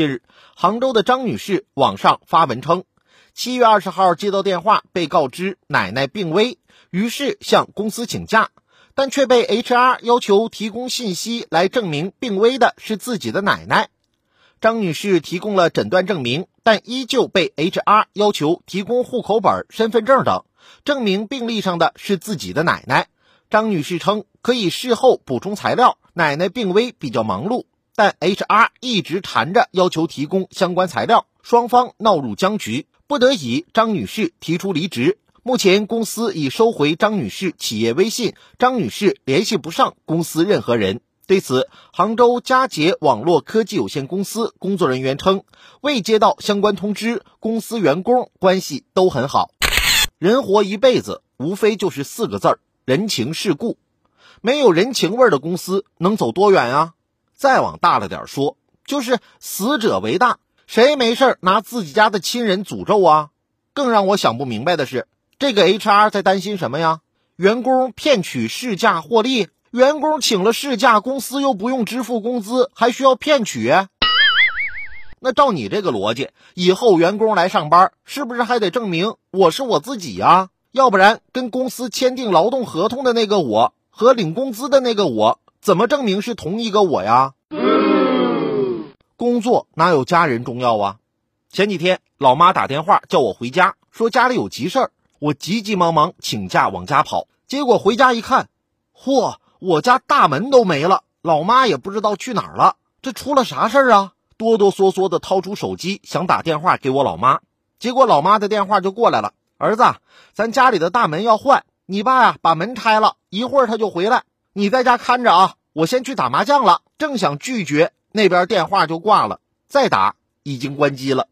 近日，杭州的张女士网上发文称，七月二十号接到电话，被告知奶奶病危，于是向公司请假，但却被 HR 要求提供信息来证明病危的是自己的奶奶。张女士提供了诊断证明，但依旧被 HR 要求提供户口本、身份证等，证明病历上的是自己的奶奶。张女士称可以事后补充材料，奶奶病危比较忙碌。但 HR 一直缠着要求提供相关材料，双方闹入僵局，不得已，张女士提出离职。目前公司已收回张女士企业微信，张女士联系不上公司任何人。对此，杭州佳捷网络科技有限公司工作人员称，未接到相关通知，公司员工关系都很好。人活一辈子，无非就是四个字儿：人情世故。没有人情味儿的公司能走多远啊？再往大了点说，就是死者为大，谁没事拿自己家的亲人诅咒啊？更让我想不明白的是，这个 HR 在担心什么呀？员工骗取事假获利，员工请了事假，公司又不用支付工资，还需要骗取？那照你这个逻辑，以后员工来上班，是不是还得证明我是我自己呀？要不然跟公司签订劳动合同的那个我和领工资的那个我？怎么证明是同一个我呀？工作哪有家人重要啊？前几天老妈打电话叫我回家，说家里有急事儿，我急急忙忙请假往家跑。结果回家一看，嚯，我家大门都没了，老妈也不知道去哪儿了。这出了啥事儿啊？哆哆嗦嗦的掏出手机想打电话给我老妈，结果老妈的电话就过来了：“儿子，咱家里的大门要换，你爸呀把门拆了，一会儿他就回来。”你在家看着啊，我先去打麻将了。正想拒绝，那边电话就挂了。再打，已经关机了。